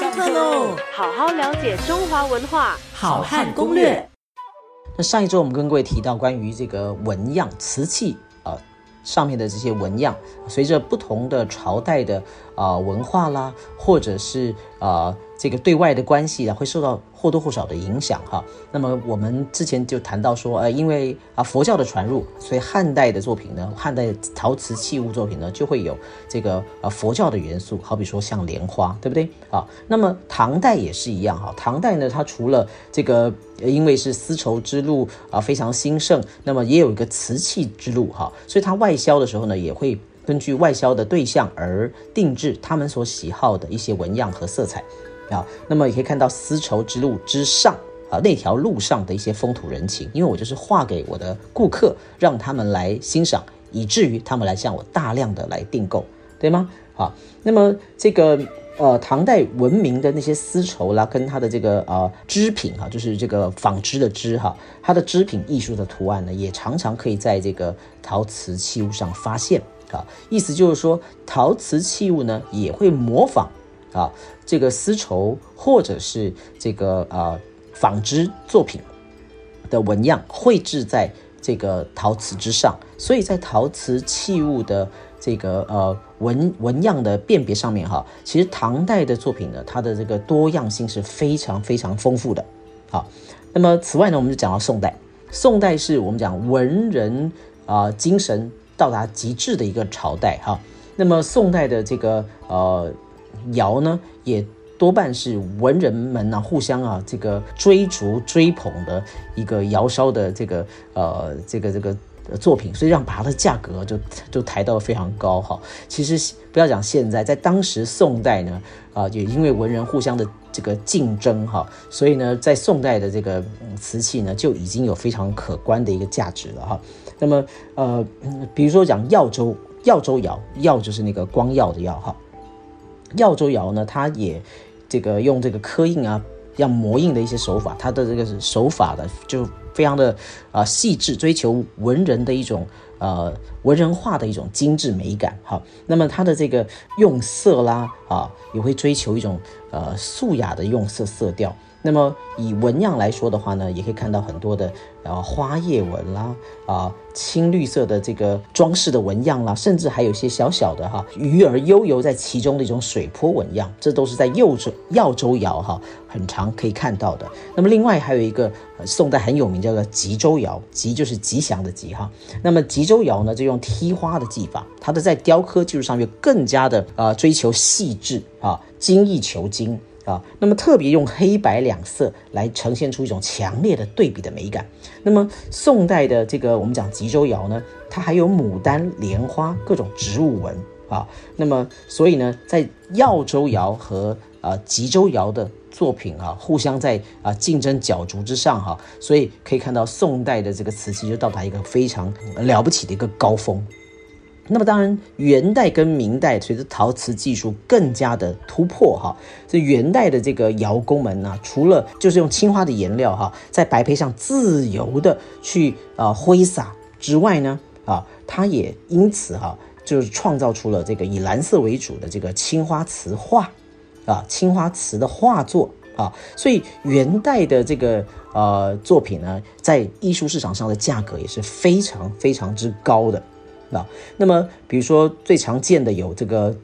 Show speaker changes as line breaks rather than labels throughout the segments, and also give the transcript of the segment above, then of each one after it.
上课喽！
好好了解中华文化，
好汉攻略。
那上一周我们跟各位提到关于这个纹样瓷器啊上面的这些纹样，随着不同的朝代的啊文化啦，或者是啊这个对外的关系啊，会受到或多或少的影响哈。那么我们之前就谈到说，呃，因为啊佛教的传入，所以汉代的作品呢，汉代陶瓷器物作品呢，就会有这个呃佛教的元素，好比说像莲花，对不对啊？那么唐代也是一样哈，唐代呢，它除了这个因为是丝绸之路啊非常兴盛，那么也有一个瓷器之路哈，所以它外销的时候呢，也会根据外销的对象而定制他们所喜好的一些纹样和色彩。啊，那么也可以看到丝绸之路之上啊，那条路上的一些风土人情，因为我就是画给我的顾客，让他们来欣赏，以至于他们来向我大量的来订购，对吗？好，那么这个呃，唐代文明的那些丝绸啦，跟它的这个呃织品哈，就是这个纺织的织哈，它的织品艺术的图案呢，也常常可以在这个陶瓷器物上发现啊。意思就是说，陶瓷器物呢，也会模仿。啊，这个丝绸或者是这个呃纺织作品的纹样绘制在这个陶瓷之上，所以在陶瓷器物的这个呃纹纹样的辨别上面哈，其实唐代的作品呢，它的这个多样性是非常非常丰富的。好，那么此外呢，我们就讲到宋代，宋代是我们讲文人啊精神到达极致的一个朝代哈。那么宋代的这个呃。窑呢，也多半是文人们呢互相啊这个追逐追捧的一个窑烧的这个呃这个这个作品，所以让把它的价格就就抬到非常高哈。其实不要讲现在，在当时宋代呢啊，也因为文人互相的这个竞争哈，所以呢，在宋代的这个瓷器呢就已经有非常可观的一个价值了哈。那么呃，比如说讲耀州耀州窑，耀就是那个光耀的耀哈。耀州窑呢，它也这个用这个刻印啊，要磨印的一些手法，它的这个手法的就非常的啊细致，追求文人的一种呃文人画的一种精致美感。哈，那么它的这个用色啦啊，也会追求一种呃素雅的用色色调。那么以纹样来说的话呢，也可以看到很多的啊花叶纹啦，啊青绿色的这个装饰的纹样啦，甚至还有一些小小的哈鱼儿悠游在其中的一种水波纹样，这都是在右州耀州窑哈很常可以看到的。那么另外还有一个宋代很有名叫做吉州窑，吉就是吉祥的吉哈。那么吉州窑呢，就用剔花的技法，它的在雕刻技术上面更加的啊追求细致啊精益求精。啊，那么特别用黑白两色来呈现出一种强烈的对比的美感。那么宋代的这个我们讲吉州窑呢，它还有牡丹、莲花各种植物纹啊。那么所以呢，在耀州窑和啊吉州窑的作品啊，互相在啊竞争角逐之上哈，所以可以看到宋代的这个瓷器就到达一个非常了不起的一个高峰。那么当然，元代跟明代随着陶瓷技术更加的突破哈，这元代的这个窑工们呢，除了就是用青花的颜料哈，在白坯上自由的去啊挥洒之外呢，啊，他也因此哈，就是创造出了这个以蓝色为主的这个青花瓷画，啊，青花瓷的画作啊，所以元代的这个呃作品呢，在艺术市场上的价格也是非常非常之高的。啊，那么比如说最常见的有这个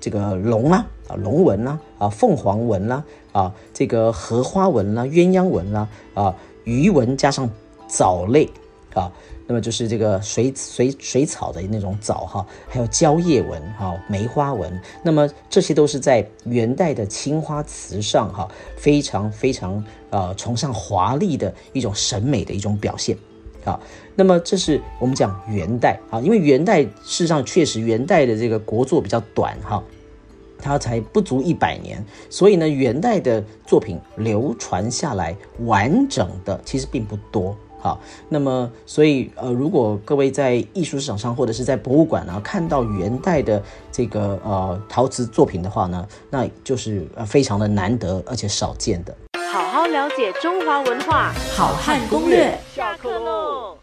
这个龙啦啊龙纹啦啊凤凰纹啦啊这个荷花纹啦鸳鸯纹啦啊鱼纹加上藻类啊，那么就是这个水水水草的那种藻哈，还有蕉叶纹哈梅花纹，那么这些都是在元代的青花瓷上哈非常非常呃崇尚华丽的一种审美的一种表现。啊，那么这是我们讲元代啊，因为元代事实上确实元代的这个国作比较短哈，它才不足一百年，所以呢，元代的作品流传下来完整的其实并不多哈。那么，所以呃，如果各位在艺术市场上或者是在博物馆呢看到元代的这个呃陶瓷作品的话呢，那就是呃非常的难得而且少见的。
好好了解中华文化，
好汉攻略。
下课喽。